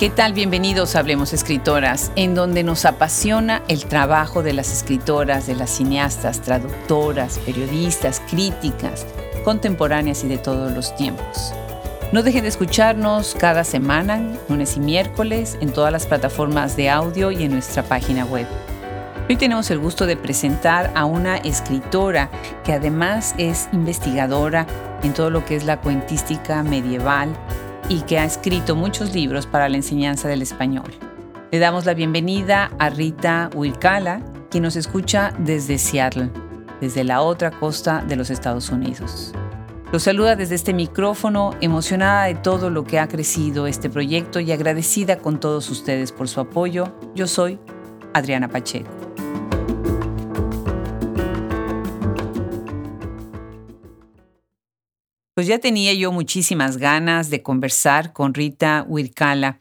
¿Qué tal? Bienvenidos a Hablemos Escritoras, en donde nos apasiona el trabajo de las escritoras, de las cineastas, traductoras, periodistas, críticas, contemporáneas y de todos los tiempos. No dejen de escucharnos cada semana, lunes y miércoles, en todas las plataformas de audio y en nuestra página web. Hoy tenemos el gusto de presentar a una escritora que además es investigadora en todo lo que es la cuentística medieval y que ha escrito muchos libros para la enseñanza del español. Le damos la bienvenida a Rita Huilcala, quien nos escucha desde Seattle, desde la otra costa de los Estados Unidos. Los saluda desde este micrófono, emocionada de todo lo que ha crecido este proyecto y agradecida con todos ustedes por su apoyo. Yo soy Adriana Pacheco. Pues ya tenía yo muchísimas ganas de conversar con Rita Huircala.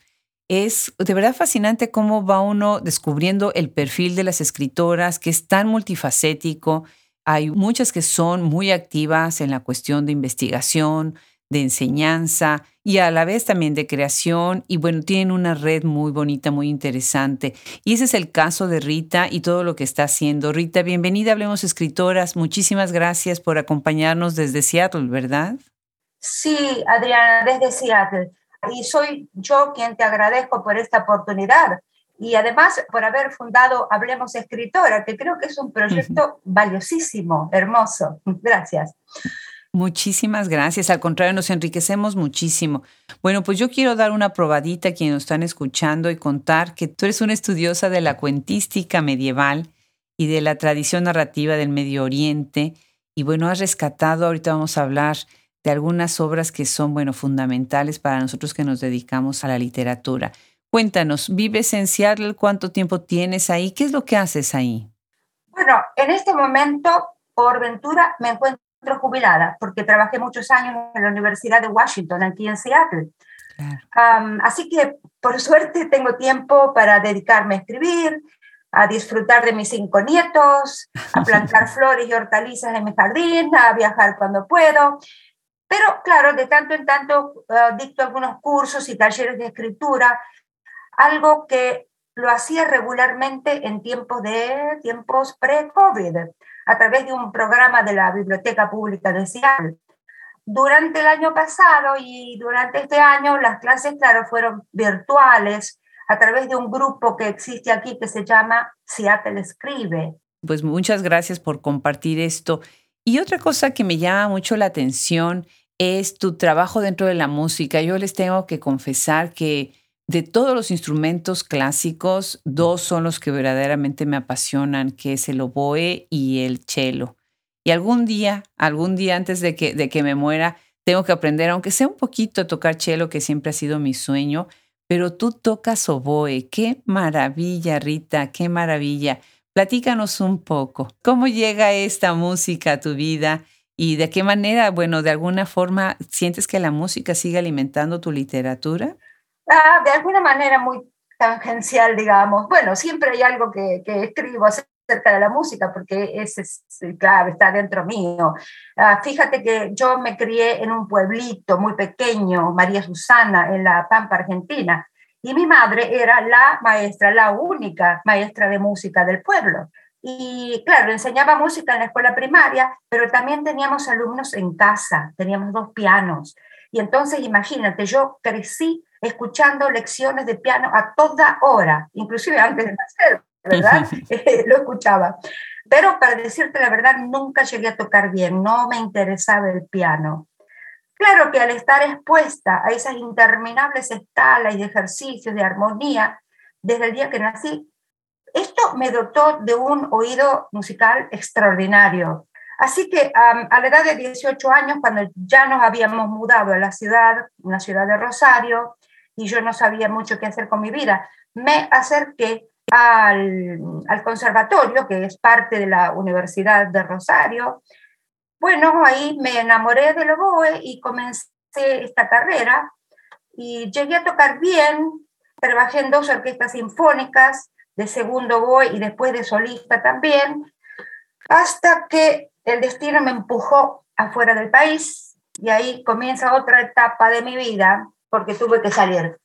Es de verdad fascinante cómo va uno descubriendo el perfil de las escritoras, que es tan multifacético. Hay muchas que son muy activas en la cuestión de investigación, de enseñanza y a la vez también de creación y bueno, tienen una red muy bonita, muy interesante. Y ese es el caso de Rita y todo lo que está haciendo. Rita, bienvenida, hablemos escritoras. Muchísimas gracias por acompañarnos desde Seattle, ¿verdad? Sí, Adriana, desde Seattle. Y soy yo quien te agradezco por esta oportunidad y además por haber fundado Hablemos Escritora, que creo que es un proyecto valiosísimo, hermoso. Gracias. Muchísimas gracias. Al contrario, nos enriquecemos muchísimo. Bueno, pues yo quiero dar una probadita a quienes nos están escuchando y contar que tú eres una estudiosa de la cuentística medieval y de la tradición narrativa del Medio Oriente. Y bueno, has rescatado, ahorita vamos a hablar de algunas obras que son, bueno, fundamentales para nosotros que nos dedicamos a la literatura. Cuéntanos, ¿vives en Seattle? ¿Cuánto tiempo tienes ahí? ¿Qué es lo que haces ahí? Bueno, en este momento, por ventura, me encuentro jubilada porque trabajé muchos años en la Universidad de Washington, aquí en Seattle. así que, por suerte, tengo tiempo para dedicarme a escribir, a disfrutar de mis cinco nietos, a plantar flores y hortalizas en mi jardín, a viajar cuando puedo. Pero claro, de tanto en tanto uh, dicto algunos cursos y talleres de escritura, algo que lo hacía regularmente en tiempos de tiempos pre-COVID, a través de un programa de la Biblioteca Pública de Seattle. Durante el año pasado y durante este año las clases, claro, fueron virtuales a través de un grupo que existe aquí que se llama Seattle Escribe. Pues muchas gracias por compartir esto. Y otra cosa que me llama mucho la atención es tu trabajo dentro de la música. Yo les tengo que confesar que de todos los instrumentos clásicos, dos son los que verdaderamente me apasionan, que es el oboe y el cello. Y algún día, algún día antes de que, de que me muera, tengo que aprender, aunque sea un poquito, a tocar cello, que siempre ha sido mi sueño, pero tú tocas oboe. Qué maravilla, Rita, qué maravilla. Platícanos un poco. ¿Cómo llega esta música a tu vida? ¿Y de qué manera, bueno, de alguna forma, sientes que la música sigue alimentando tu literatura? Ah, de alguna manera muy tangencial, digamos. Bueno, siempre hay algo que, que escribo acerca de la música, porque ese es, claro, está dentro mío. Ah, fíjate que yo me crié en un pueblito muy pequeño, María Susana, en la Pampa, Argentina, y mi madre era la maestra, la única maestra de música del pueblo. Y claro, enseñaba música en la escuela primaria, pero también teníamos alumnos en casa, teníamos dos pianos. Y entonces imagínate, yo crecí escuchando lecciones de piano a toda hora, inclusive antes de nacer, ¿verdad? Lo escuchaba. Pero para decirte la verdad, nunca llegué a tocar bien, no me interesaba el piano. Claro que al estar expuesta a esas interminables escalas y de ejercicios de armonía, desde el día que nací, esto me dotó de un oído musical extraordinario. Así que a la edad de 18 años, cuando ya nos habíamos mudado a la ciudad, una ciudad de Rosario, y yo no sabía mucho qué hacer con mi vida, me acerqué al, al conservatorio, que es parte de la Universidad de Rosario. Bueno, ahí me enamoré del oboe y comencé esta carrera y llegué a tocar bien, trabajé en dos orquestas sinfónicas, de segundo voy y después de solista también, hasta que el destino me empujó afuera del país y ahí comienza otra etapa de mi vida porque tuve que salir.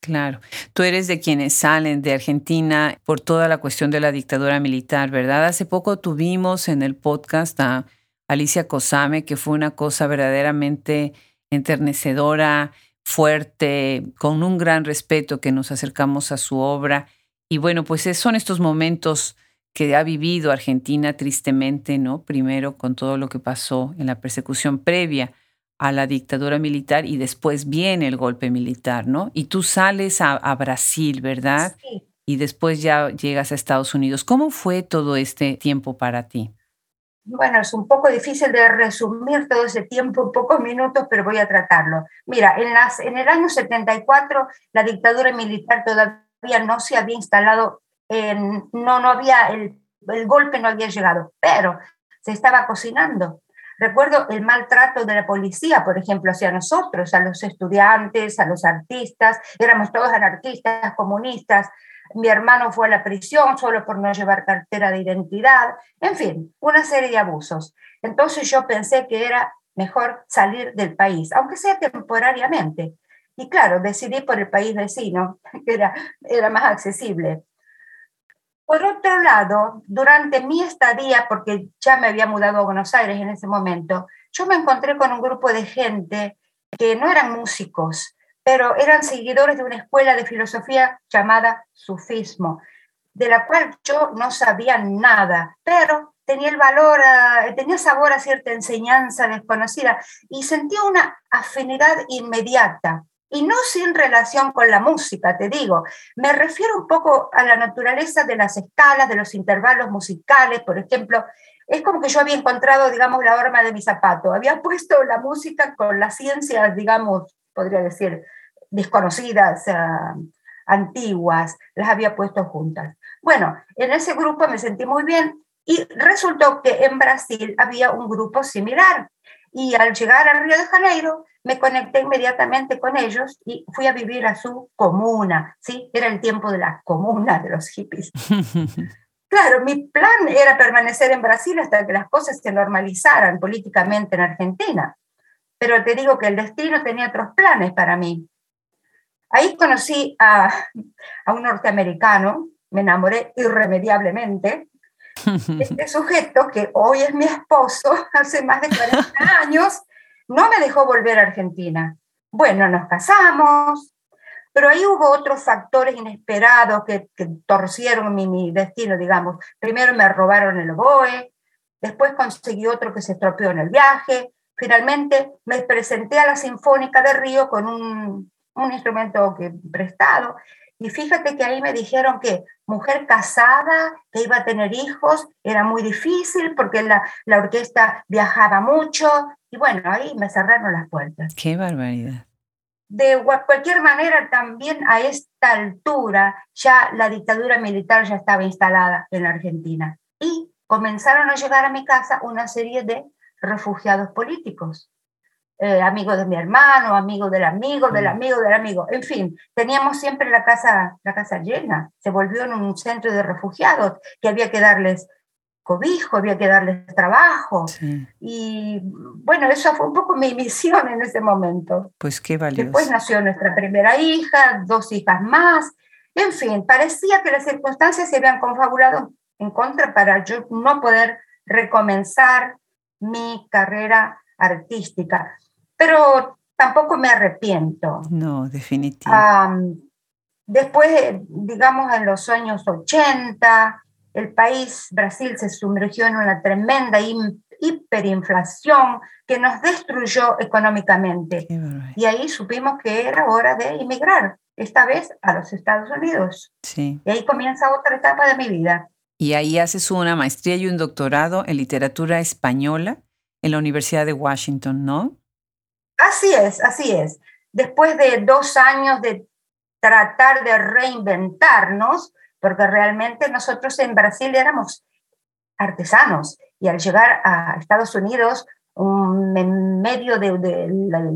Claro. Tú eres de quienes salen de Argentina por toda la cuestión de la dictadura militar, ¿verdad? Hace poco tuvimos en el podcast a Alicia Cosame, que fue una cosa verdaderamente enternecedora, fuerte, con un gran respeto que nos acercamos a su obra. Y bueno, pues son estos momentos que ha vivido Argentina tristemente, ¿no? Primero con todo lo que pasó en la persecución previa a la dictadura militar y después viene el golpe militar, ¿no? Y tú sales a, Brasil, ¿verdad? Sí. Y después ya llegas a Estados Unidos. ¿Cómo fue todo este tiempo para ti? Bueno, es un poco difícil de resumir todo ese tiempo en pocos minutos, pero voy a tratarlo. Mira, en, las, en el año 74 la dictadura militar todavía no se había instalado, en, no, no había, el, el golpe no había llegado, pero se estaba cocinando. Recuerdo el maltrato de la policía, por ejemplo, hacia nosotros, a los estudiantes, a los artistas, éramos todos anarquistas, comunistas. Mi hermano fue a la prisión solo por no llevar cartera de identidad, en fin, una serie de abusos. Entonces yo pensé que era mejor salir del país, aunque sea temporariamente. Y claro, decidí por el país vecino, que era, era más accesible. Por otro lado, durante mi estadía, porque ya me había mudado a Buenos Aires en ese momento, yo me encontré con un grupo de gente que no eran músicos, pero eran seguidores de una escuela de filosofía llamada sufismo, de la cual yo no sabía nada, pero tenía el valor, tenía sabor a cierta enseñanza desconocida y sentía una afinidad inmediata y no sin relación con la música, te digo. Me refiero un poco a la naturaleza de las escalas, de los intervalos musicales, por ejemplo. Es como que yo había encontrado, digamos, la horma de mi zapato. Había puesto la música con las ciencias, digamos, podría decir, desconocidas, antiguas, las había puesto juntas. Bueno, en ese grupo me sentí muy bien y resultó que en Brasil había un grupo similar. Y al llegar a Río de Janeiro, me conecté inmediatamente con ellos y fui a vivir a su comuna, ¿sí? Era el tiempo de la comuna de los hippies. Claro, mi plan era permanecer en Brasil hasta que las cosas se normalizaran políticamente en Argentina, pero te digo que el destino tenía otros planes para mí. Ahí conocí a, a un norteamericano, me enamoré irremediablemente, este sujeto que hoy es mi esposo, hace más de 40 años, no me dejó volver a Argentina. Bueno, nos casamos, pero ahí hubo otros factores inesperados que, torcieron mi, destino, digamos. Primero me robaron el BOE, después conseguí otro que se estropeó en el viaje, finalmente me presenté a la Sinfónica de Río con un, un instrumento que, prestado y fíjate que ahí me dijeron que mujer casada, que iba a tener hijos, era muy difícil porque la, la orquesta viajaba mucho. Y bueno, ahí me cerraron las puertas. Qué barbaridad. De cualquier manera, también a esta altura ya la dictadura militar ya estaba instalada en la Argentina. Y comenzaron a llegar a mi casa una serie de refugiados políticos eh, amigo de mi hermano, amigo del amigo, del mm. amigo, del amigo. En fin, teníamos siempre la casa, la casa llena. Se volvió en un centro de refugiados que había que darles cobijo, había que darles trabajo. Y bueno, eso fue un poco mi misión en ese momento. Pues qué valioso. Después nació nuestra primera hija, dos hijas más. En fin, parecía que las circunstancias se habían confabulado en contra para yo no poder recomenzar mi carrera artística pero tampoco me arrepiento. No, definitivamente. después, digamos, en los años 80, el país, Brasil, se sumergió en una tremenda hiperinflación que nos destruyó económicamente. Y ahí supimos que era hora de emigrar, esta vez a los Estados Unidos. Sí. Y ahí comienza otra etapa de mi vida. Y ahí haces una maestría y un doctorado en literatura española en la Universidad de Washington, ¿no? Así es, así es. Después de dos años de tratar de reinventarnos, porque realmente nosotros en Brasil éramos artesanos y al llegar a Estados Unidos, en medio de,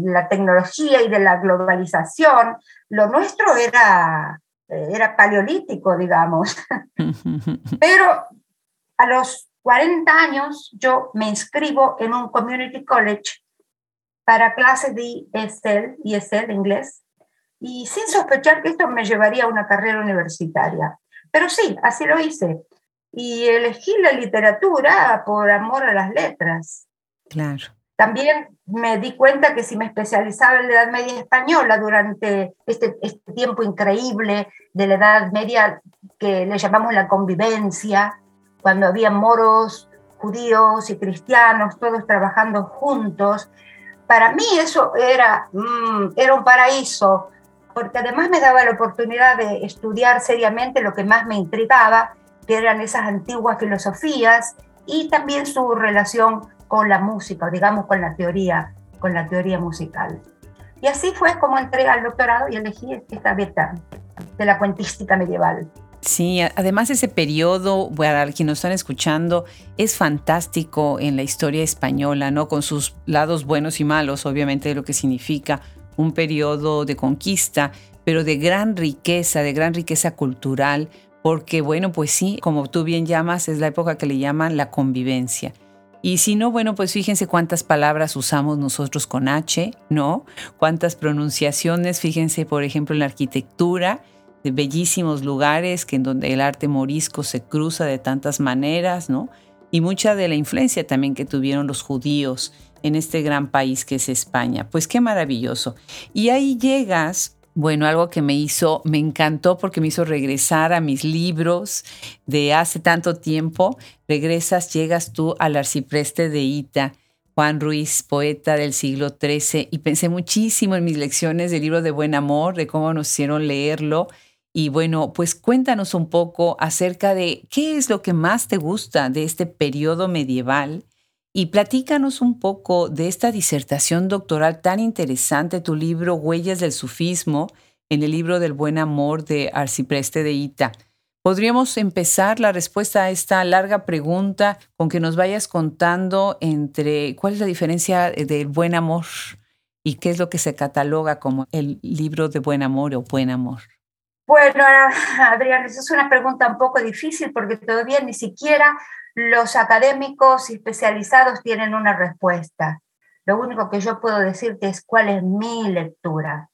la, tecnología y de la globalización, lo nuestro era, era paleolítico, digamos. Pero a los 40 años yo me inscribo en un community college para clases de ESL, ESL de inglés, y sin sospechar que esto me llevaría a una carrera universitaria. Pero sí, así lo hice. Y elegí la literatura por amor a las letras. Claro. También me di cuenta que si me especializaba en la Edad Media española durante este, este tiempo increíble de la Edad Media que le llamamos la convivencia, cuando había moros, judíos y cristianos, todos trabajando juntos, para mí eso era, mm, era un paraíso, porque además me daba la oportunidad de estudiar seriamente lo que más me intrigaba, que eran esas antiguas filosofías y también su relación con la música, digamos con la teoría, con la teoría musical. Y así fue como entré al doctorado y elegí esta beta de la cuentística medieval. Sí, además ese periodo, para quienes nos están escuchando, es fantástico en la historia española, ¿no? Con sus lados buenos y malos, obviamente, de lo que significa un periodo de conquista, pero de gran riqueza, de gran riqueza cultural, porque bueno, pues sí, como tú bien llamas, es la época que le llaman la convivencia. Y si no, bueno, pues fíjense cuántas palabras usamos nosotros con H, ¿no? Cuántas pronunciaciones, fíjense, por ejemplo, en la arquitectura, de bellísimos lugares que en donde el arte morisco se cruza de tantas maneras, ¿no? Y mucha de la influencia también que tuvieron los judíos en este gran país que es España. Pues qué maravilloso. Y ahí llegas, bueno, algo que me hizo, me encantó porque me hizo regresar a mis libros de hace tanto tiempo. Regresas, llegas tú al arcipreste de Ita. Juan Ruiz, poeta del siglo XIII, y pensé muchísimo en mis lecciones del libro de Buen Amor, de cómo nos hicieron leerlo, y bueno, pues cuéntanos un poco acerca de qué es lo que más te gusta de este periodo medieval y platícanos un poco de esta disertación doctoral tan interesante, tu libro Huellas del Sufismo, en el libro del Buen Amor de Arcipreste de Ita. Podríamos empezar la respuesta a esta larga pregunta con que nos vayas contando entre cuál es la diferencia del buen amor y qué es lo que se cataloga como el libro de buen amor o buen amor. Bueno, Adrián, es una pregunta un poco difícil porque todavía ni siquiera los académicos especializados tienen una respuesta. Lo único que yo puedo decirte es cuál es mi lectura,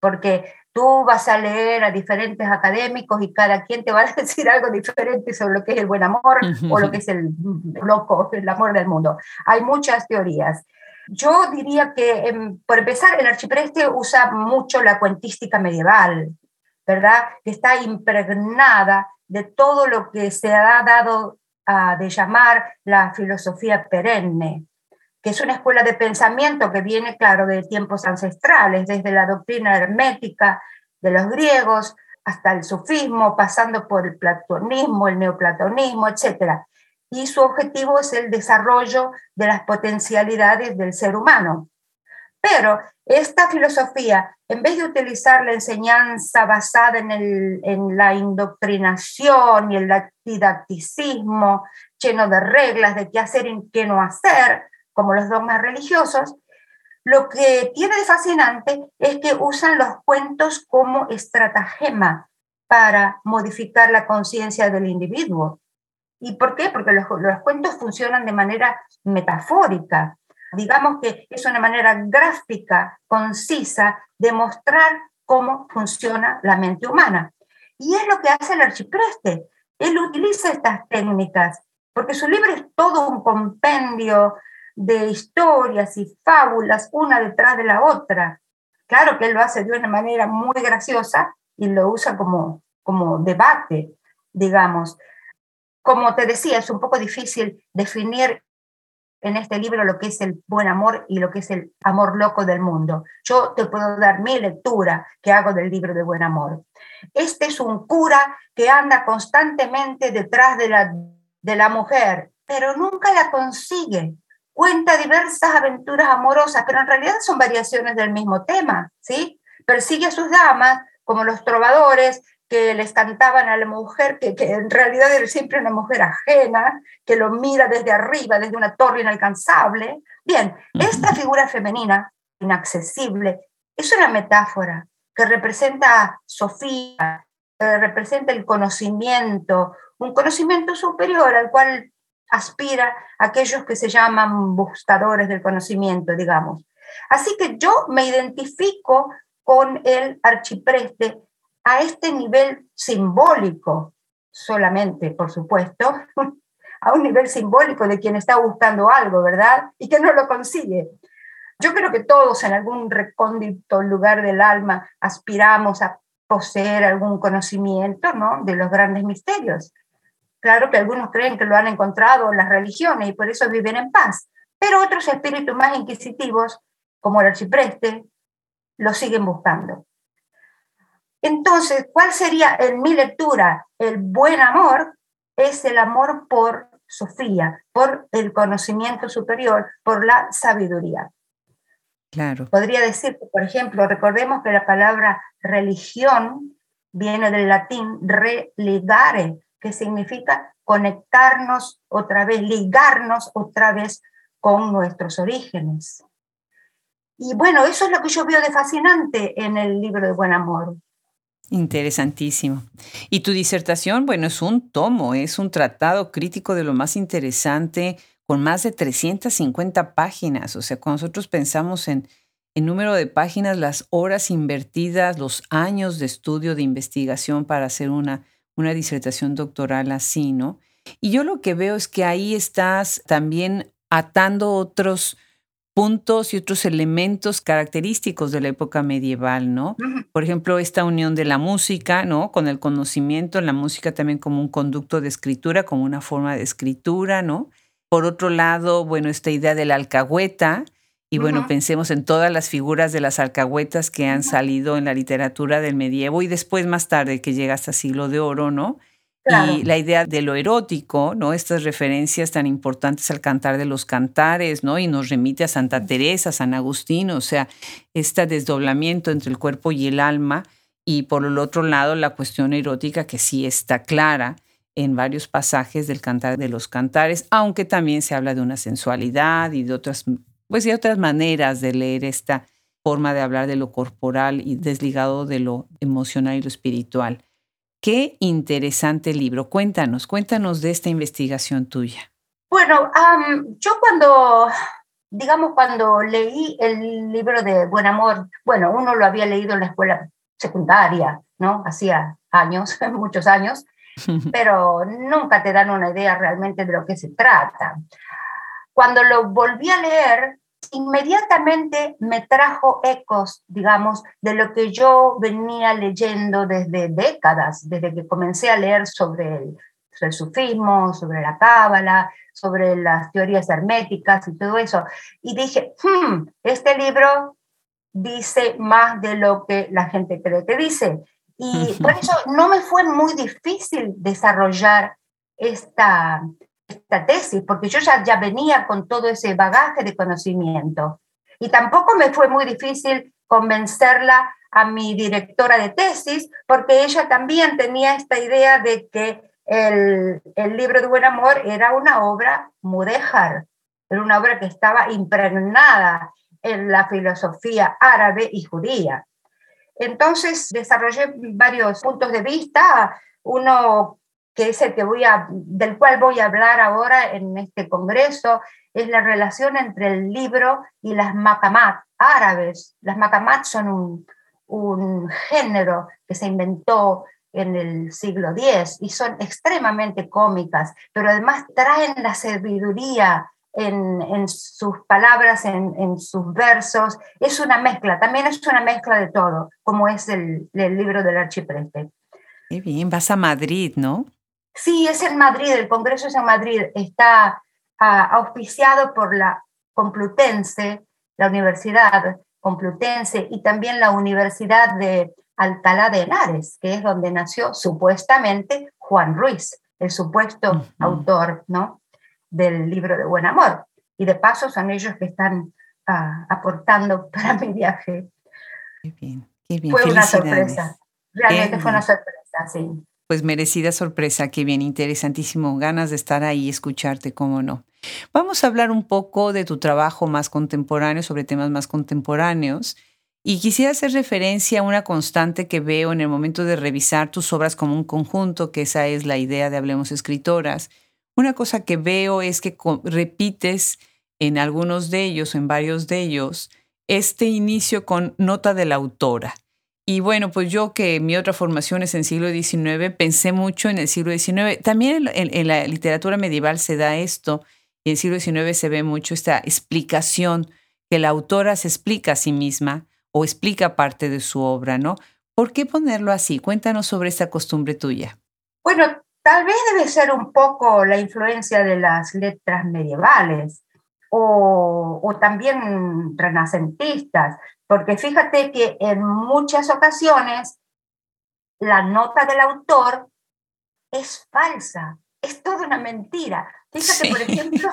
porque tú vas a leer a diferentes académicos y cada quien te va a decir algo diferente sobre lo que es el buen amor o lo que es el loco, el amor del mundo. Hay muchas teorías. Yo diría que, em, por empezar, el archipreste usa mucho la cuentística medieval, ¿verdad? Que está impregnada de todo lo que se ha dado de llamar la filosofía perenne, que es una escuela de pensamiento que viene, claro, de tiempos ancestrales, desde la doctrina hermética de los griegos hasta el sufismo, pasando por el platonismo, el neoplatonismo, etc. Y su objetivo es el desarrollo de las potencialidades del ser humano. Pero esta filosofía, en vez de utilizar la enseñanza basada en, la indoctrinación y el didacticismo lleno de reglas de qué hacer y qué no hacer, como los dogmas religiosos, lo que tiene de fascinante es que usan los cuentos como estratagema para modificar la conciencia del individuo. ¿Y por qué? Porque los cuentos funcionan de manera metafórica digamos que es una manera gráfica, concisa, de mostrar cómo funciona la mente humana. Y es lo que hace el archipreste. Él utiliza estas técnicas, porque su libro es todo un compendio de historias y fábulas, una detrás de la otra. Claro que él lo hace de una manera muy graciosa y lo usa como, como debate, digamos. Como te decía, es un poco difícil definir en este libro lo que es el buen amor y lo que es el amor loco del mundo. Yo te puedo dar mi lectura que hago del libro de buen amor. Este es un cura que anda constantemente detrás de la, de la mujer, pero nunca la consigue. Cuenta diversas aventuras amorosas, pero en realidad son variaciones del mismo tema, ¿sí? Persigue a sus damas, como los trovadores, que les cantaban a la mujer, que, que, en realidad era siempre una mujer ajena, que lo mira desde arriba, desde una torre inalcanzable. Bien, esta figura femenina, inaccesible, es una metáfora que representa a Sofía, que representa el conocimiento, un conocimiento superior al cual aspira aquellos que se llaman buscadores del conocimiento, digamos. Así que yo me identifico con el archipreste a este nivel simbólico solamente, por supuesto, a un nivel simbólico de quien está buscando algo, ¿verdad? Y que no lo consigue. Yo creo que todos en algún recóndito lugar del alma aspiramos a poseer algún conocimiento, ¿no? De los grandes misterios. Claro que algunos creen que lo han encontrado en las religiones y por eso viven en paz, pero otros espíritus más inquisitivos, como el archipreste, lo siguen buscando. Entonces, ¿cuál sería en mi lectura? El buen amor es el amor por Sofía, por el conocimiento superior, por la sabiduría. Claro. Podría decir, por ejemplo, recordemos que la palabra religión viene del latín religare, que significa conectarnos otra vez, ligarnos otra vez con nuestros orígenes. Y bueno, eso es lo que yo veo de fascinante en el libro de Buen Amor. Interesantísimo. Y tu disertación, bueno, es un tomo, es un tratado crítico de lo más interesante, con más de 350 páginas. O sea, cuando nosotros pensamos en el número de páginas, las horas invertidas, los años de estudio, de investigación para hacer una, una disertación doctoral así, ¿no? Y yo lo que veo es que ahí estás también atando otros puntos y otros elementos característicos de la época medieval, ¿no? Por ejemplo, esta unión de la música, ¿no? Con el conocimiento, la música también como un conducto de escritura, como una forma de escritura, ¿no? Por otro lado, bueno, esta idea de la alcahueta, y bueno, pensemos en todas las figuras de las alcahuetas que han salido en la literatura del medievo y después más tarde que llega hasta siglo de oro, ¿no? Y la idea de lo erótico, ¿no? Estas referencias tan importantes al cantar de los cantares, ¿no? Y nos remite a Santa Teresa, San Agustín, o sea, este desdoblamiento entre el cuerpo y el alma. Y por el otro lado, la cuestión erótica que sí está clara en varios pasajes del cantar de los cantares, aunque también se habla de una sensualidad y de otras, pues, y otras maneras de leer esta forma de hablar de lo corporal y desligado de lo emocional y lo espiritual. Qué interesante libro. Cuéntanos, cuéntanos de esta investigación tuya. Bueno, yo cuando, digamos, cuando leí el libro de Buen Amor, bueno, uno lo había leído en la escuela secundaria, ¿no? Hacía años, muchos años, pero nunca te dan una idea realmente de lo que se trata. Cuando lo volví a leer, inmediatamente me trajo ecos, digamos, de lo que yo venía leyendo desde décadas, desde que comencé a leer sobre el, sufismo, sobre la cábala, sobre las teorías herméticas y todo eso. Y dije, hmm, este libro dice más de lo que la gente cree que dice. Y por eso no me fue muy difícil desarrollar esta, esta tesis, porque yo ya, ya venía con todo ese bagaje de conocimiento. Y tampoco me fue muy difícil convencerla a mi directora de tesis, porque ella también tenía esta idea de que el, el libro de Buen Amor era una obra mudéjar, era una obra que estaba impregnada en la filosofía árabe y judía. Entonces desarrollé varios puntos de vista, uno que es el que voy a, del cual voy a hablar ahora en este congreso, es la relación entre el libro y las makamat árabes. Las makamat son un, un género que se inventó en el siglo X y son extremadamente cómicas, pero además traen la sabiduría en, en sus palabras, en, en, sus versos. Es una mezcla, también es una mezcla de todo, como es el, el libro del archipreste. Qué bien, vas a Madrid, ¿no? Sí, es en Madrid, el Congreso es en Madrid, está ah, auspiciado por la Complutense, la Universidad Complutense y también la Universidad de Alcalá de Henares, que es donde nació supuestamente Juan Ruiz, el supuesto autor ¿no? del libro de Buen Amor. Y de paso son ellos que están ah, aportando para mi viaje. Qué bien, qué bien. Fue una sorpresa, realmente fue una sorpresa, sí. Pues merecida sorpresa, qué bien, interesantísimo. Ganas de estar ahí y escucharte, cómo no. Vamos a hablar un poco de tu trabajo más contemporáneo, sobre temas más contemporáneos. Y quisiera hacer referencia a una constante que veo en el momento de revisar tus obras como un conjunto, que esa es la idea de Hablemos Escritoras. Una cosa que veo es que repites en algunos de ellos, en varios de ellos, este inicio con nota de la autora. Y bueno, pues yo que mi otra formación es en siglo XIX, pensé mucho en el siglo XIX. También en, la literatura medieval se da esto, y en el siglo XIX se ve mucho esta explicación que la autora se explica a sí misma o explica parte de su obra, ¿no? ¿Por qué ponerlo así? Cuéntanos sobre esta costumbre tuya. Bueno, tal vez debe ser un poco la influencia de las letras medievales o, o también renacentistas, porque fíjate que en muchas ocasiones la nota del autor es falsa, es toda una mentira. Fíjate, por ejemplo,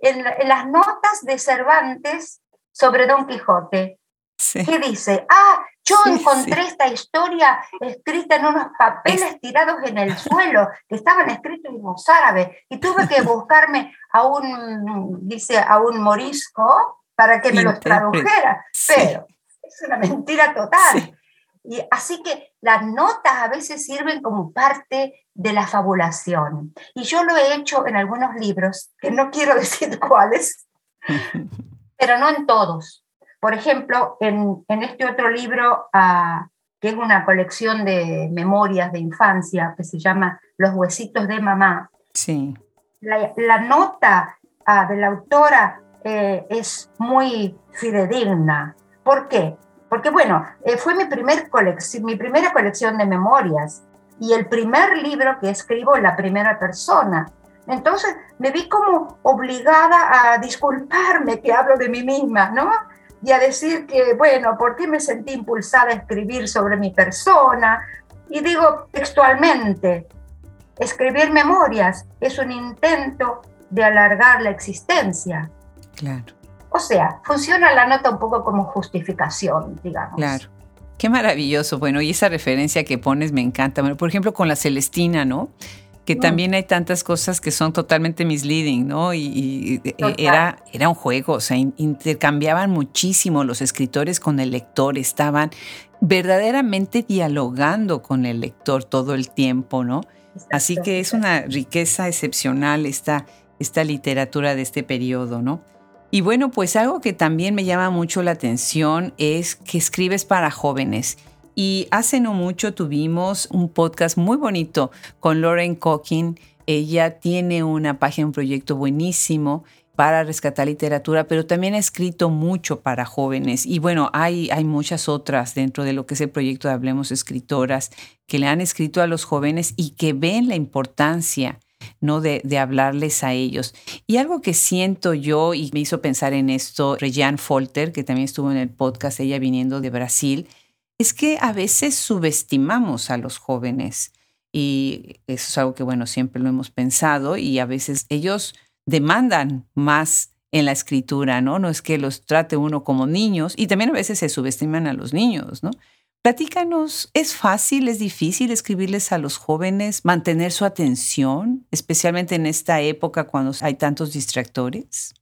en, las notas de Cervantes sobre Don Quijote, ¿qué dice? Ah, yo encontré esta historia escrita en unos papeles tirados en el suelo que estaban escritos en árabe y tuve que buscarme a un, dice, a un morisco para que me los tradujera. Pero es una mentira total. Y así que las notas a veces sirven como parte de la fabulación. Y yo lo he hecho en algunos libros, que no quiero decir cuáles, pero no en todos. Por ejemplo, en, en este otro libro, ah, que es una colección de memorias de infancia, que se llama Los huesitos de mamá, sí. la, la nota ah, de la autora eh, es muy fidedigna. ¿Por qué? Porque bueno, eh, fue mi, primer mi primera colección de memorias y el primer libro que escribo en la primera persona. Entonces me vi como obligada a disculparme que hablo de mí misma, ¿no? Y a decir que, bueno, ¿por qué me sentí impulsada a escribir sobre mi persona? Y digo textualmente, escribir memorias es un intento de alargar la existencia. Claro. O sea, funciona la nota un poco como justificación, digamos. Claro. Qué maravilloso. Bueno, y esa referencia que pones me encanta. Bueno, por ejemplo, con la Celestina, ¿no? Que mm. también hay tantas cosas que son totalmente misleading, ¿no? Y, era, era un juego, o sea, intercambiaban muchísimo los escritores con el lector, estaban verdaderamente dialogando con el lector todo el tiempo, ¿no? Así que es una riqueza excepcional esta, esta literatura de este periodo, ¿no? Y bueno, pues algo que también me llama mucho la atención es que escribes para jóvenes. Y hace no mucho tuvimos un podcast muy bonito con Lauren Cocking. Ella tiene una página, un proyecto buenísimo para rescatar literatura, pero también ha escrito mucho para jóvenes. Y bueno, hay, hay muchas otras dentro de lo que es el proyecto de Hablemos Escritoras que le han escrito a los jóvenes y que ven la importancia ¿no? De, hablarles a ellos. Y algo que siento yo y me hizo pensar en esto, Rejan Folter, que también estuvo en el podcast, ella viniendo de Brasil, es que a veces subestimamos a los jóvenes. Y eso es algo que, bueno, siempre lo hemos pensado y a veces ellos demandan más en la escritura, ¿no? No es que los trate uno como niños y también a veces se subestiman a los niños, ¿no? Platícanos, ¿es fácil, es difícil escribirles a los jóvenes, mantener su atención, especialmente en esta época cuando hay tantos distractores?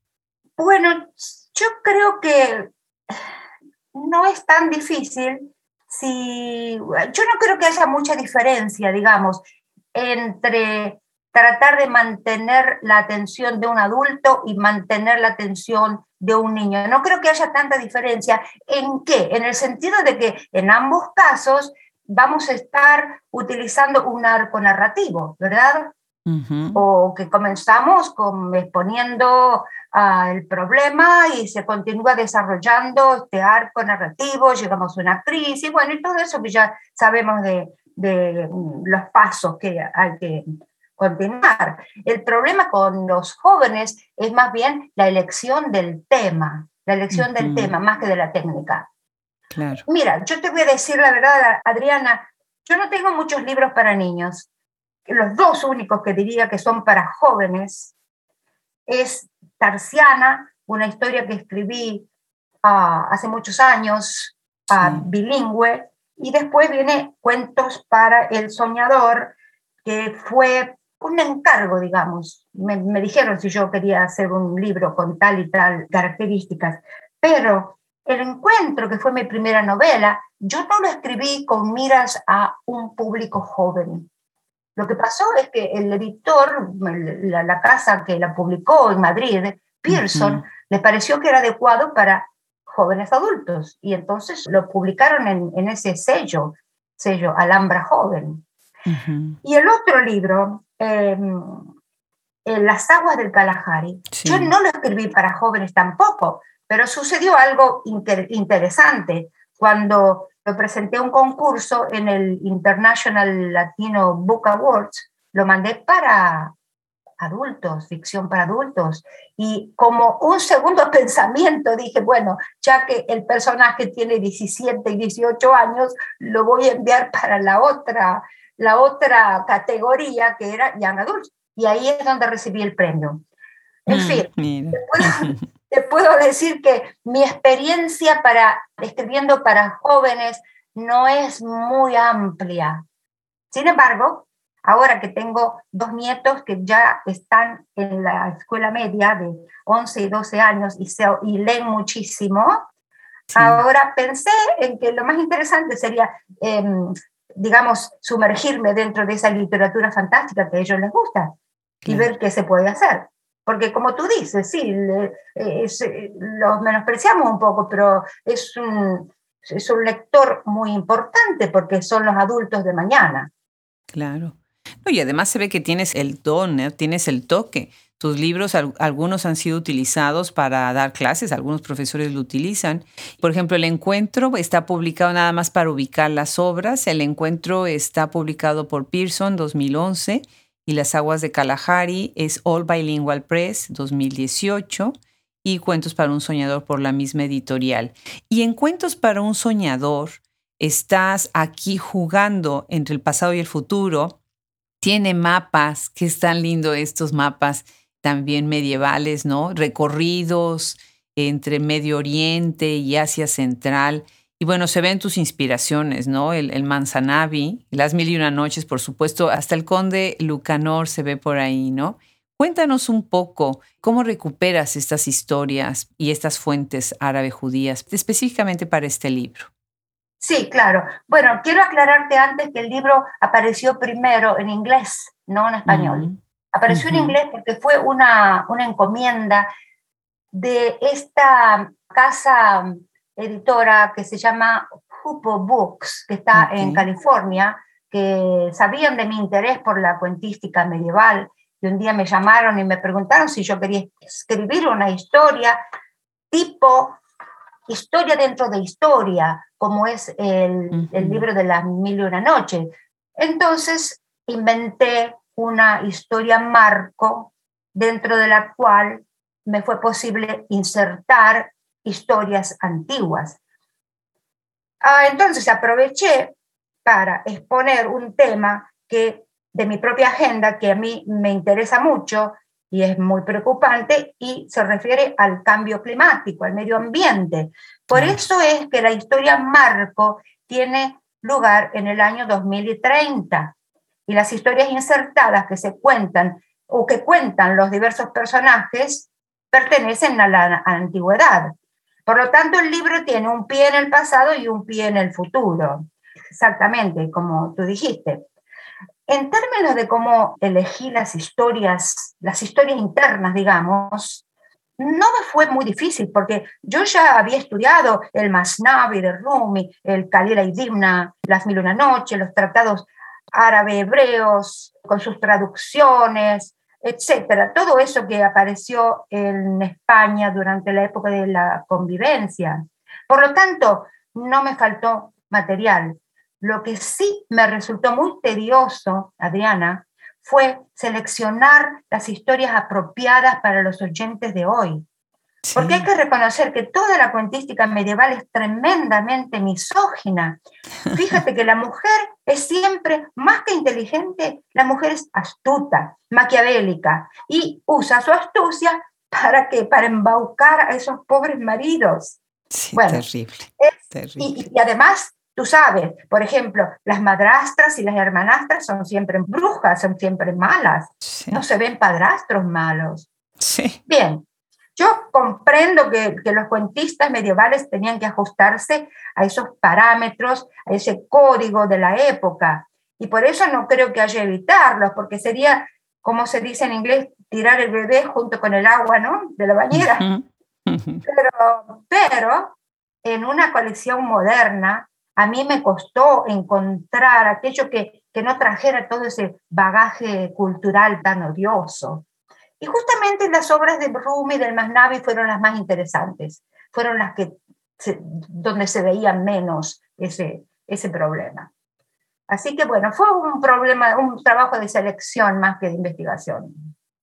Bueno, yo creo que no es tan difícil si... Yo no creo que haya mucha diferencia, digamos, entre tratar de mantener la atención de un adulto y mantener la atención de un niño. No creo que haya tanta diferencia. ¿En qué? En el sentido de que en ambos casos vamos a estar utilizando un arco narrativo, ¿verdad? O que comenzamos con, exponiendo uh, el problema y se continúa desarrollando este arco narrativo, llegamos a una crisis, bueno, y todo eso que ya sabemos de, de los pasos que hay que continuar. El problema con los jóvenes es más bien la elección del tema, la elección del tema más que de la técnica. Claro. Mira, yo te voy a decir la verdad, Adriana, yo no tengo muchos libros para niños. Los dos únicos que diría que son para jóvenes es Tarsiana, una historia que escribí ah, hace muchos años, uh, bilingüe, y después viene Cuentos para el Soñador, que fue un encargo, digamos. Me, dijeron si yo quería hacer un libro con tal y tal características, pero el encuentro, que fue mi primera novela, yo no lo escribí con miras a un público joven. Lo que pasó es que el editor, la, casa que la publicó en Madrid, Pearson, le pareció que era adecuado para jóvenes adultos. Y entonces lo publicaron en, ese sello, sello Alhambra Joven. Y el otro libro, em, Las aguas del Kalahari, yo no lo escribí para jóvenes tampoco, pero sucedió algo interesante cuando lo presenté a un concurso en el International Latino Book Awards, lo mandé para adultos, ficción para adultos. Y como un segundo pensamiento dije, bueno, ya que el personaje tiene 17 y 18 años, lo voy a enviar para la otra, la otra categoría que era Young Adults. Y ahí es donde recibí el premio. En mm, fin, te puedo, decir que mi experiencia para escribiendo para jóvenes no es muy amplia. Sin embargo, Ahora que tengo dos nietos que ya están en la escuela media de 11 y 12 años y, se, y leen muchísimo, ahora pensé en que lo más interesante sería, em, digamos, sumergirme dentro de esa literatura fantástica que a ellos les gusta y ver qué se puede hacer. Porque como tú dices, sí, eh, los menospreciamos un poco, pero es un, es un lector muy importante porque son los adultos de mañana. Claro y además se ve que tienes el don, tienes el toque. Tus libros, algunos han sido utilizados para dar clases, algunos profesores lo utilizan. Por ejemplo, el encuentro está publicado nada más para ubicar las obras. El encuentro está publicado por Pearson 2011 y Las Aguas de Kalahari es All Bilingual Press 2018 y Cuentos para un Soñador por la misma editorial. Y en Cuentos para un Soñador estás aquí jugando entre el pasado y el futuro tiene mapas, que están lindos estos mapas también medievales, ¿no? Recorridos entre Medio Oriente y Asia Central. Y bueno, se ven tus inspiraciones, ¿no? El, el Manzanavi, Las Mil y Una Noches, por supuesto, hasta el Conde Lucanor se ve por ahí, ¿no? Cuéntanos un poco cómo recuperas estas historias y estas fuentes árabe-judías, específicamente para este libro. Sí, claro. Bueno, quiero aclararte antes que el libro apareció primero en inglés, no en español. Apareció en inglés porque fue una, una encomienda de esta casa editora que se llama Hupo Books, que está en California, que sabían de mi interés por la cuentística medieval. Y un día me llamaron y me preguntaron si yo quería escribir una historia tipo historia dentro de historia, como es el, libro de las mil y una noches. Entonces inventé una historia marco dentro de la cual me fue posible insertar historias antiguas. Ah, entonces aproveché para exponer un tema que de mi propia agenda que a mí me interesa mucho y es muy preocupante y se refiere al cambio climático, al medio ambiente. Por eso es que la historia Marco tiene lugar en el año 2030 y las historias insertadas que se cuentan o que cuentan los diversos personajes pertenecen a la antigüedad. Por lo tanto, el libro tiene un pie en el pasado y un pie en el futuro. Exactamente, como tú dijiste. En términos de cómo elegí las historias, las historias internas, digamos, no me fue muy difícil porque yo ya había estudiado el Masnavi de Rumi, el Kalila y Dimna, Las Mil Una Noche, los tratados árabe-hebreos con sus traducciones, etcétera. Todo eso que apareció en España durante la época de la convivencia. Por lo tanto, no me faltó material. Lo que sí me resultó muy tedioso, Adriana, fue seleccionar las historias apropiadas para los oyentes de hoy. Porque hay que reconocer que toda la cuentística medieval es tremendamente misógina. Fíjate que la mujer es siempre, más que inteligente, la mujer es astuta, maquiavélica y usa su astucia para que para embaucar a esos pobres maridos. Sí, terrible. terrible. y, además Tú sabes, por ejemplo, las madrastras y las hermanastras son siempre brujas, son siempre malas. No se ven padrastros malos. Sí. Bien, yo comprendo que, que, los cuentistas medievales tenían que ajustarse a esos parámetros, a ese código de la época. Y por eso no creo que haya evitarlos, porque sería, como se dice en inglés, tirar el bebé junto con el agua, ¿no? De la bañera. pero, pero en una colección moderna, a mí me costó encontrar aquello que, que no trajera todo ese bagaje cultural tan odioso. Y justamente las obras de Rumi y del Masnavi fueron las más interesantes, fueron las que donde se veía menos ese, ese problema. Así que bueno, fue un problema, un trabajo de selección más que de investigación.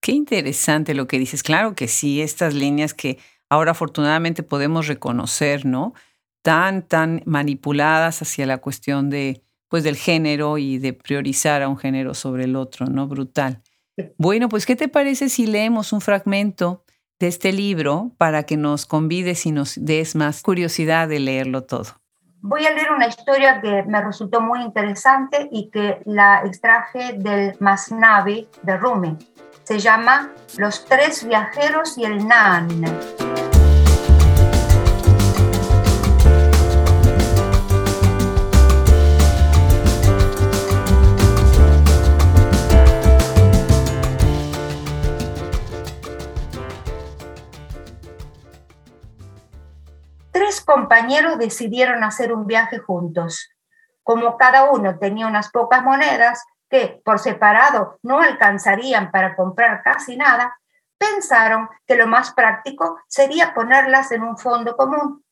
Qué interesante lo que dices. Claro que sí, estas líneas que ahora afortunadamente podemos reconocer, ¿no? Tan, tan manipuladas hacia la cuestión de, pues, del género y de priorizar a un género sobre el otro, ¿no? Brutal. Bueno, pues, ¿qué te parece si leemos un fragmento de este libro para que nos convides y nos des más curiosidad de leerlo todo? Voy a leer una historia que me resultó muy interesante y que la extraje del Masnavi de Rumi. Se llama Los tres viajeros y el Nan. Compañeros decidieron hacer un viaje juntos. Como cada uno tenía unas pocas monedas que por separado no alcanzarían para comprar casi nada, pensaron que lo más práctico sería ponerlas en un fondo común.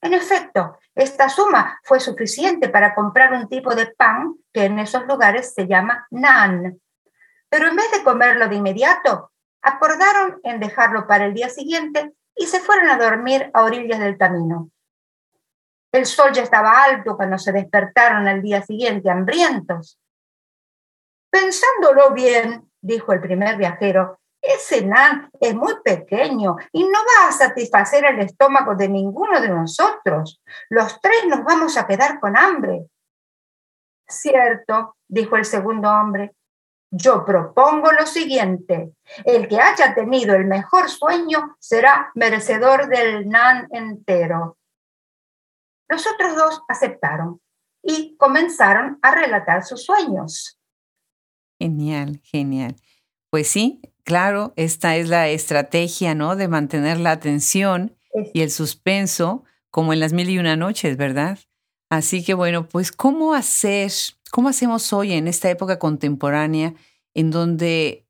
En efecto, esta suma fue suficiente para comprar un tipo de pan que en esos lugares se llama nan. Pero en vez de comerlo de inmediato, acordaron en dejarlo para el día siguiente y se fueron a dormir a orillas del camino. El sol ya estaba alto cuando se despertaron al día siguiente, hambrientos. Pensándolo bien, dijo el primer viajero, ese nan es muy pequeño y no va a satisfacer el estómago de ninguno de nosotros. Los tres nos vamos a quedar con hambre. Cierto, dijo el segundo hombre. Yo propongo lo siguiente. El que haya tenido el mejor sueño será merecedor del nan entero. Los otros dos aceptaron y comenzaron a relatar sus sueños. Genial, genial. Pues sí, claro, esta es la estrategia, ¿no? De mantener la atención y el suspenso, como en las mil y una noches, ¿verdad? Así que bueno, pues ¿cómo hacer, cómo hacemos hoy en esta época contemporánea en donde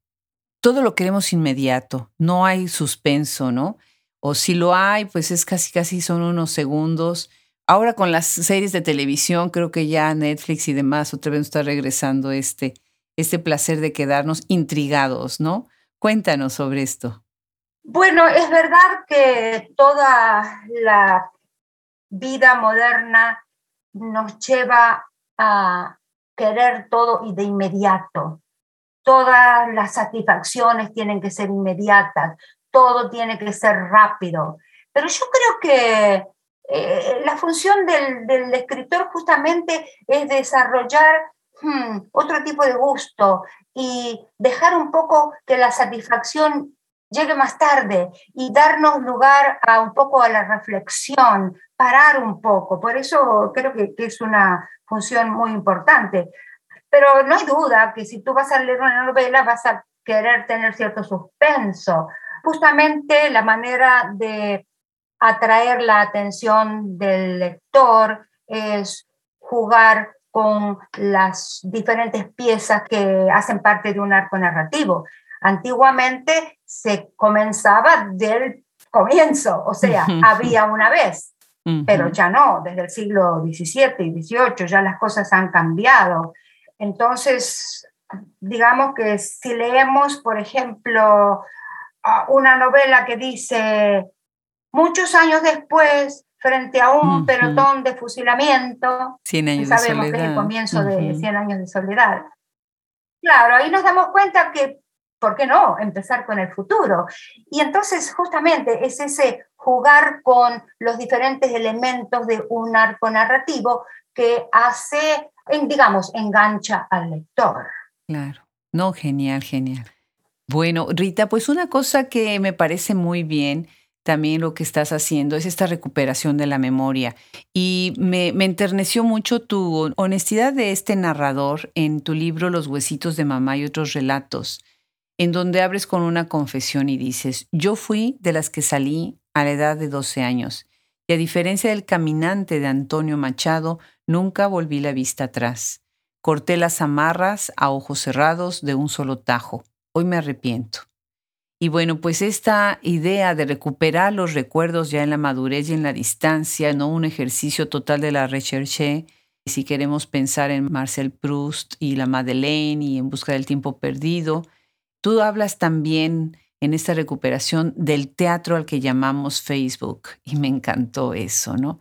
todo lo queremos inmediato, no hay suspenso, ¿no? O si lo hay, pues es casi, casi son unos segundos Ahora con las series de televisión, creo que ya Netflix y demás otra vez está regresando este, este placer de quedarnos intrigados, ¿no? Cuéntanos sobre esto. Bueno, es verdad que toda la vida moderna nos lleva a querer todo y de inmediato. Todas las satisfacciones tienen que ser inmediatas, todo tiene que ser rápido. Pero yo creo que eh, la función del, escritor justamente es desarrollar hmm, otro tipo de gusto y dejar un poco que la satisfacción llegue más tarde y darnos lugar a un poco a la reflexión, parar un poco. Por eso creo que, que es una función muy importante. Pero no hay duda que si tú vas a leer una novela vas a querer tener cierto suspenso. Justamente la manera de atraer la atención del lector, es jugar con las diferentes piezas que hacen parte de un arco narrativo. Antiguamente se comenzaba del comienzo, o sea, había una vez, pero ya no, desde el siglo XVII y XVIII ya las cosas han cambiado. Entonces, digamos que si leemos, por ejemplo, una novela que dice Muchos años después, frente a un pelotón de fusilamiento, sabemos que es el comienzo de 100 años de soledad. Claro, ahí nos damos cuenta que, ¿por qué no? Empezar con el futuro. Y entonces justamente es ese jugar con los diferentes elementos de un arco narrativo que hace, digamos, engancha al lector. Claro, no, genial, genial. Bueno, Rita, pues una cosa que me parece muy bien también lo que estás haciendo es esta recuperación de la memoria. Y me, enterneció mucho tu honestidad de este narrador en tu libro Los huesitos de mamá y otros relatos, en donde abres con una confesión y dices, yo fui de las que salí a la edad de 12 años. y a diferencia del caminante de Antonio Machado, nunca volví la vista atrás. Corté las amarras a ojos cerrados de un solo tajo. Hoy me arrepiento. Y bueno, pues esta idea de recuperar los recuerdos ya en la madurez y en la distancia, no un ejercicio total de la recherche, si queremos pensar en Marcel Proust y la Madeleine y en busca del tiempo perdido, tú hablas también en esta recuperación del teatro al que llamamos Facebook y me encantó eso, ¿no?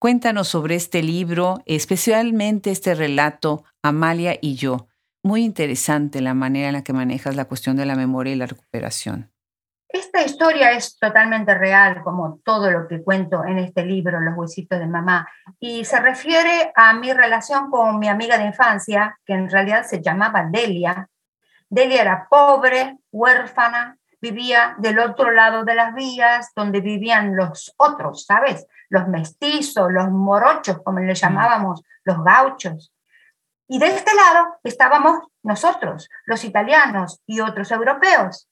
Cuéntanos sobre este libro, especialmente este relato, Amalia y yo. Muy interesante la manera en la que manejas la cuestión de la memoria y la recuperación. Esta historia es totalmente real, como todo lo que cuento en este libro, Los huesitos de mamá, y se refiere a mi relación con mi amiga de infancia, que en realidad se llamaba Delia. Delia era pobre, huérfana, vivía del otro lado de las vías, donde vivían los otros, ¿sabes? Los mestizos, los morochos, como le llamábamos, los gauchos. Y de este lado estábamos nosotros, los italianos y otros europeos.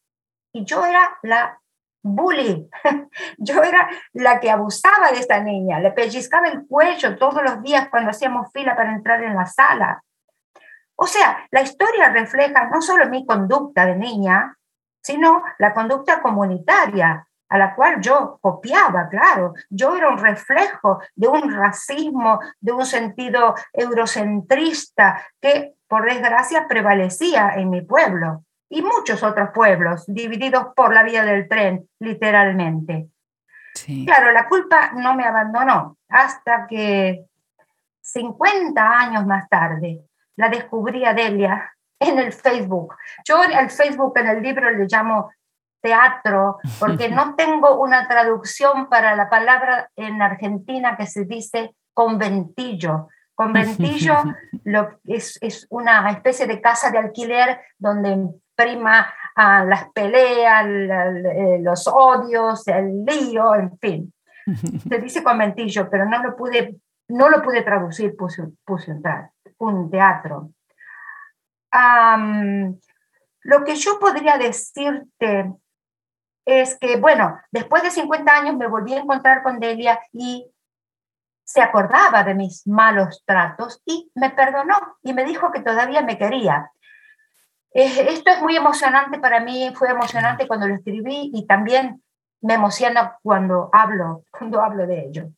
Y yo era la bully, yo era la que abusaba de esta niña, le pellizcaba el cuello todos los días cuando hacíamos fila para entrar en la sala. O sea, la historia refleja no solo mi conducta de niña, sino la conducta comunitaria, a la cual yo copiaba, claro. Yo era un reflejo de un racismo, de un sentido eurocentrista que, por desgracia, prevalecía en mi pueblo y muchos otros pueblos, divididos por la vía del tren, literalmente. Claro, la culpa no me abandonó hasta que 50 años más tarde la descubrí a Delia en el Facebook. Yo al Facebook en el libro le llamo teatro porque no tengo una traducción para la palabra en Argentina que se dice conventillo. Conventillo lo, es, es una especie de casa de alquiler donde prima a las peleas, eh, los odios, el lío, en fin. Se dice conventillo, pero no lo pude, no lo pude traducir, puse, puse un teatro lo que yo podría decirte es que, bueno, después de 50 años me volví a encontrar con Delia y se acordaba de mis malos tratos y me perdonó y me dijo que todavía me quería. Eh, esto es muy emocionante para mí, fue emocionante cuando lo escribí y también me emociona cuando hablo, cuando hablo de ello.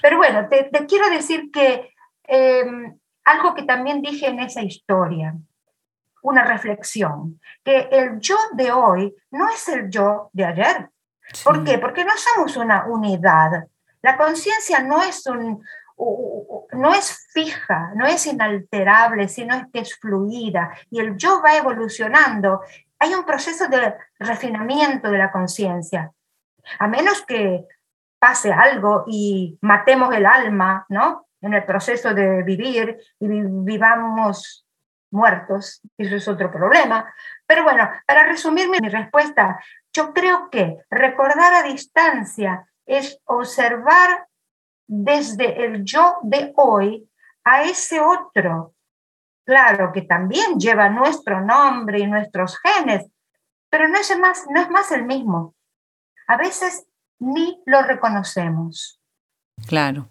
Pero bueno, te, quiero decir que em, algo que también dije en esa historia, una reflexión, que el yo de hoy no es el yo de ayer. ¿Por qué? Porque no somos una unidad. La conciencia no es un, no es fija, no es inalterable, sino es que es fluida y el yo va evolucionando. Hay un proceso de refinamiento de la conciencia. A menos que pase algo y matemos el alma, ¿no? En el proceso de vivir y vivamos muertos, eso es otro problema. Pero bueno, para resumirme mi respuesta, yo creo que recordar a distancia es observar desde el yo de hoy a ese otro, claro, que también lleva nuestro nombre y nuestros genes, pero no es más, no es más el mismo. A veces ni lo reconocemos. Claro.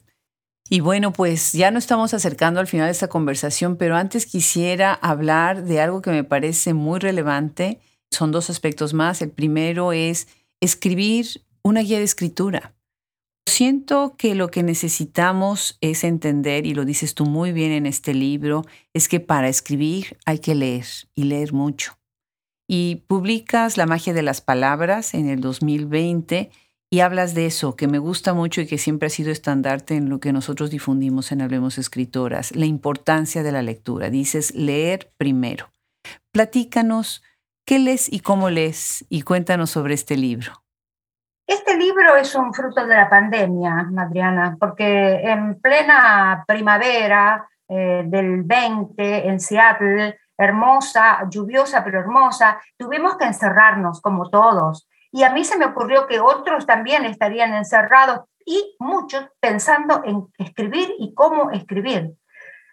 Y bueno, pues ya no estamos acercando al final de esta conversación, pero antes quisiera hablar de algo que me parece muy relevante. Son dos aspectos más. El primero es escribir una guía de escritura. Siento que lo que necesitamos es entender, y lo dices tú muy bien en este libro, es que para escribir hay que leer y leer mucho. Y publicas La magia de las palabras en el 2020 y hablas de eso, que me gusta mucho y que siempre ha sido estandarte en lo que nosotros difundimos en Hablemos Escritoras, la importancia de la lectura. Dices leer primero. Platícanos qué lees y cómo lees y cuéntanos sobre este libro. Este libro es un fruto de la pandemia, Adriana, porque en plena primavera eh, del 20 en Seattle, hermosa, lluviosa pero hermosa, tuvimos que encerrarnos como todos y a mí se me ocurrió que otros también estarían encerrados y muchos pensando en escribir y cómo escribir.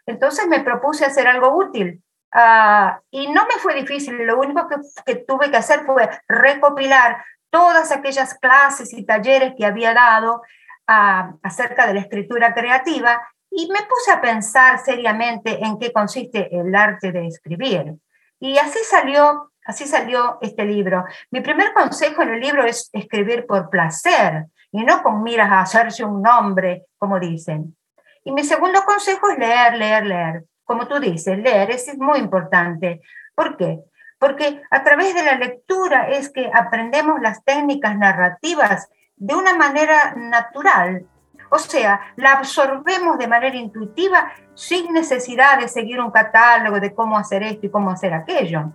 Entonces me propuse hacer algo útil. Ah, y no me fue difícil, lo único que, que tuve que hacer fue recopilar todas aquellas clases y talleres que había dado acerca de la escritura creativa y me puse a pensar seriamente en qué consiste el arte de escribir. Y así salió, así salió este libro. Mi primer consejo en el libro es escribir por placer y no con miras a hacerse un nombre, como dicen. Y mi segundo consejo es leer, leer, leer. Como tú dices, leer es muy importante. ¿Por qué? Porque a través de la lectura es que aprendemos las técnicas narrativas de una manera natural. O sea, la absorbemos de manera intuitiva sin necesidad de seguir un catálogo de cómo hacer esto y cómo hacer aquello.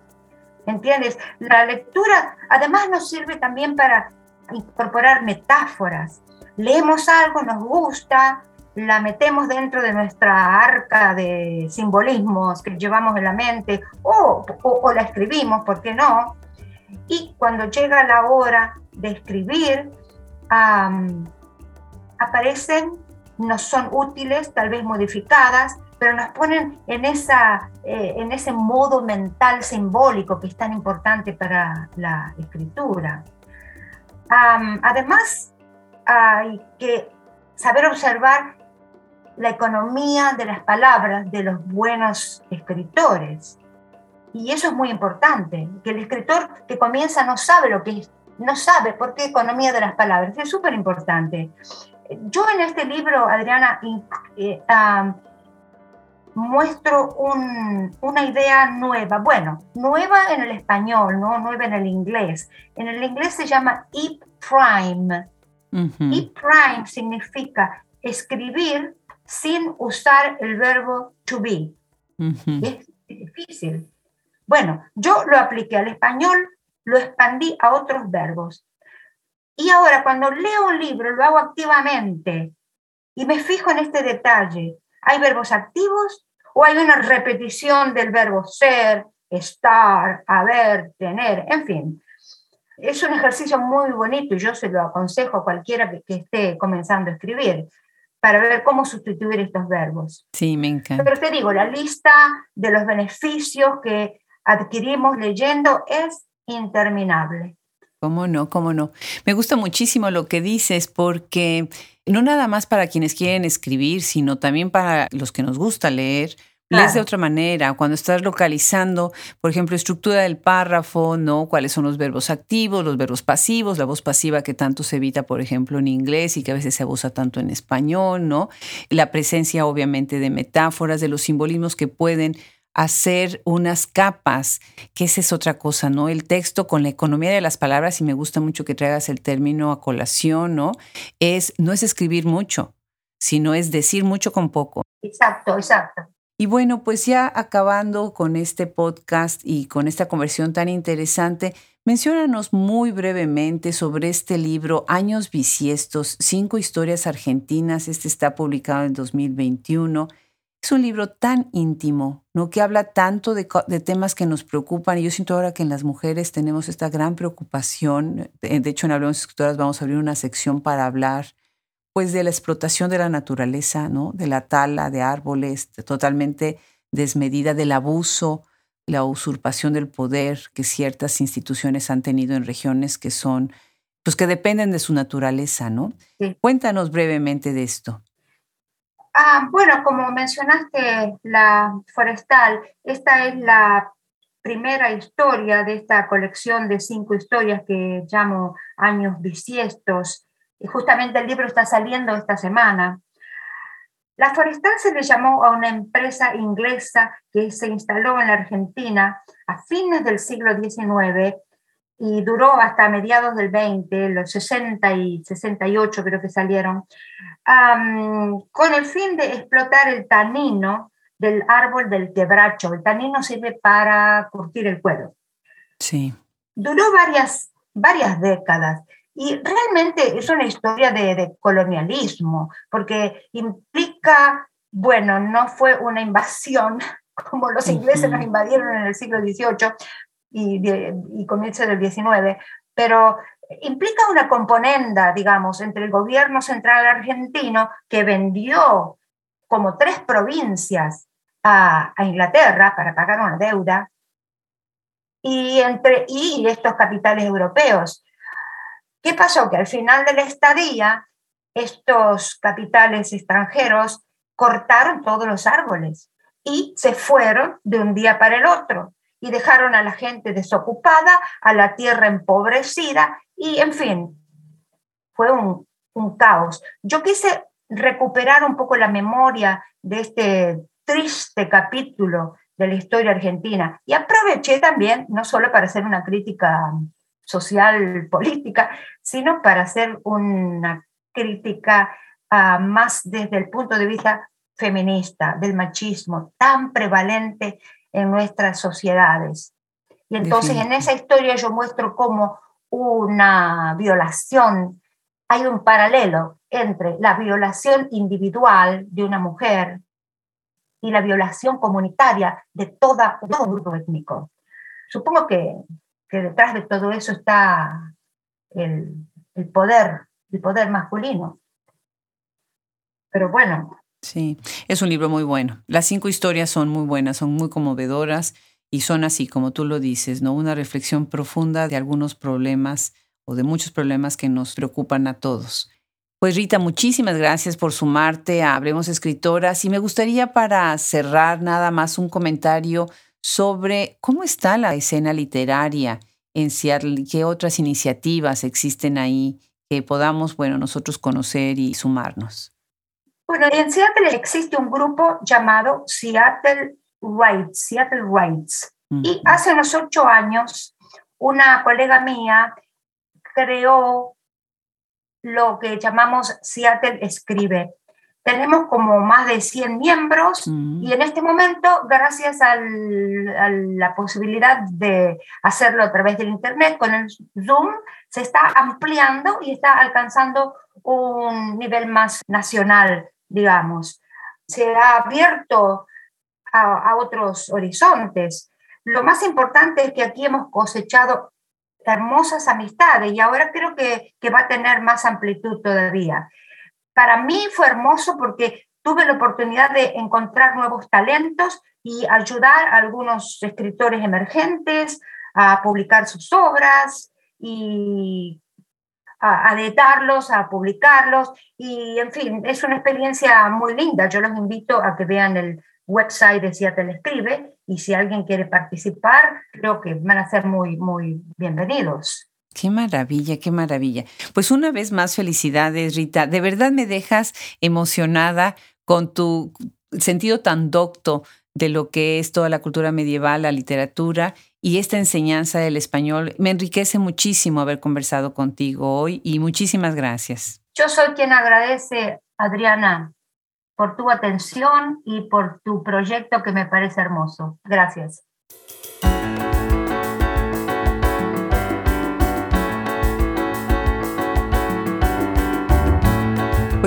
¿Entiendes? La lectura además nos sirve también para incorporar metáforas. Leemos algo, nos gusta, la metemos dentro de nuestra arca de simbolismos que llevamos en la mente o, o, la escribimos, ¿por qué no? Y cuando llega la hora de escribir, aparecen, nos son útiles, tal vez modificadas, pero nos ponen en, esa, eh, en ese modo mental simbólico que es tan importante para la escritura. además, hay que saber observar la economía de las palabras de los buenos escritores. Y eso es muy importante, que el escritor que comienza no sabe lo que es, no sabe por qué economía de las palabras, es súper importante. Yo en este libro, Adriana, eh, muestro una idea nueva, bueno, nueva en el español, no nueva en el inglés. En el inglés se llama e-prime. E-prime significa escribir sin usar el verbo to be. Es difícil. Bueno, yo lo apliqué al español, lo expandí a otros verbos. Y ahora cuando leo un libro lo hago activamente y me fijo en este detalle. ¿Hay verbos activos o hay una repetición del verbo ser, estar, haber, tener? En fin, es un ejercicio muy bonito y yo se lo aconsejo a cualquiera que esté comenzando a escribir para ver cómo sustituir estos verbos. Sí, me encanta. Pero te digo, la lista de los beneficios que adquirimos leyendo es interminable. ¿Cómo no? ¿Cómo no? Me gusta muchísimo lo que dices porque no nada más para quienes quieren escribir, sino también para los que nos gusta leer, Lees de otra manera, cuando estás localizando, por ejemplo, estructura del párrafo, ¿no? Cuáles son los verbos activos, los verbos pasivos, la voz pasiva que tanto se evita, por ejemplo, en inglés y que a veces se abusa tanto en español, ¿no? La presencia, obviamente, de metáforas, de los simbolismos que pueden hacer unas capas, que esa es otra cosa, ¿no? El texto con la economía de las palabras, y me gusta mucho que traigas el término a colación, ¿no? Es, no es escribir mucho, sino es decir mucho con poco. Exacto, exacto. Y bueno, pues ya acabando con este podcast y con esta conversión tan interesante, menciónanos muy brevemente sobre este libro, Años Bisiestos, cinco historias argentinas. Este está publicado en 2021. Es un libro tan íntimo, ¿no? Que habla tanto de, temas que nos preocupan. Y yo siento ahora que en las mujeres tenemos esta gran preocupación. De hecho, en Hablemos Escritoras vamos a abrir una sección para hablar pues de la explotación de la naturaleza, ¿no? De la tala de árboles totalmente desmedida, del abuso, la usurpación del poder que ciertas instituciones han tenido en regiones que son, pues que dependen de su naturaleza, ¿no? Cuéntanos brevemente de esto. Ah, bueno, como mencionaste la forestal, esta es la primera historia de esta colección de cinco historias que llamo Años Bisiestos y justamente el libro está saliendo esta semana. La Forestal se le llamó a una empresa inglesa que se instaló en la Argentina a fines del siglo XIX y duró hasta mediados del 20, los 60 y 68 creo que salieron, con el fin de explotar el tanino del árbol del quebracho. El tanino sirve para curtir el cuero. Sí. Duró varias, varias décadas y realmente es una historia de, colonialismo, porque implica, bueno, no fue una invasión como los ingleses nos invadieron en el siglo XVIII y, y comienzo del XIX, pero implica una componenda, digamos, entre el gobierno central argentino que vendió como tres provincias a, a Inglaterra para pagar una deuda y, entre, y estos capitales europeos. ¿Qué pasó? Que al final de la estadía estos capitales extranjeros cortaron todos los árboles y se fueron de un día para el otro y dejaron a la gente desocupada, a la tierra empobrecida y, en fin, fue un, un caos. Yo quise recuperar un poco la memoria de este triste capítulo de la historia argentina y aproveché también, no solo para hacer una crítica social, política, sino para hacer una crítica uh, más desde el punto de vista feminista, del machismo tan prevalente en nuestras sociedades. Y entonces en esa historia yo muestro cómo una violación, hay un paralelo entre la violación individual de una mujer y la violación comunitaria de toda, todo un grupo étnico. Supongo que, que, detrás de todo eso está el, el poder, el poder masculino. Pero bueno, Sí, es un libro muy bueno. Las cinco historias son muy buenas, son muy conmovedoras y son así, como tú lo dices, ¿no? Una reflexión profunda de algunos problemas o de muchos problemas que nos preocupan a todos. Pues Rita, muchísimas gracias por sumarte a Hablemos Escritoras y me gustaría para cerrar nada más un comentario sobre cómo está la escena literaria en Seattle, qué otras iniciativas existen ahí que podamos, bueno, nosotros conocer y sumarnos. Bueno, en Seattle existe un grupo llamado Seattle Rights, Seattle Rights. Y hace unos ocho años, una colega mía creó lo que llamamos Seattle Escribe. Tenemos como más de 100 miembros y en este momento, gracias a la posibilidad de hacerlo a través del Internet con el Zoom, se está ampliando y está alcanzando un nivel más nacional digamos, se ha abierto a, otros horizontes. Lo más importante es que aquí hemos cosechado hermosas amistades y ahora creo que, que va a tener más amplitud todavía. Para mí fue hermoso porque tuve la oportunidad de encontrar nuevos talentos y ayudar a algunos escritores emergentes a publicar sus obras y a, editarlos, a publicarlos y en fin, es una experiencia muy linda. Yo los invito a que vean el website de Seattle Escribe y si alguien quiere participar, creo que van a ser muy, muy bienvenidos. Qué maravilla, qué maravilla. Pues una vez más, felicidades, Rita. De verdad me dejas emocionada con tu sentido tan docto de lo que es toda la cultura medieval, la literatura y esta enseñanza del español. Me enriquece muchísimo haber conversado contigo hoy y muchísimas gracias. Yo soy quien agradece, Adriana, por tu atención y por tu proyecto que me parece hermoso. Gracias.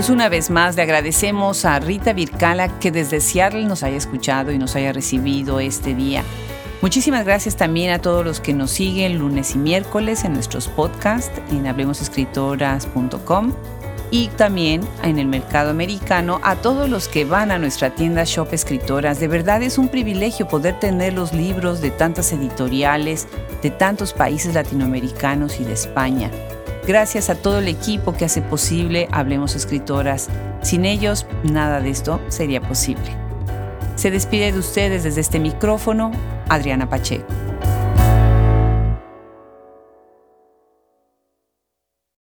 Pues una vez más le agradecemos a Rita Vircala que desde Seattle nos haya escuchado y nos haya recibido este día. Muchísimas gracias también a todos los que nos siguen lunes y miércoles en nuestros podcasts en hablemosescritoras.com y también en el mercado americano a todos los que van a nuestra tienda Shop Escritoras. De verdad es un privilegio poder tener los libros de tantas editoriales de tantos países latinoamericanos y de España. Gracias a todo el equipo que hace posible Hablemos Escritoras. Sin ellos, nada de esto sería posible. Se despide de ustedes desde este micrófono Adriana Pacheco.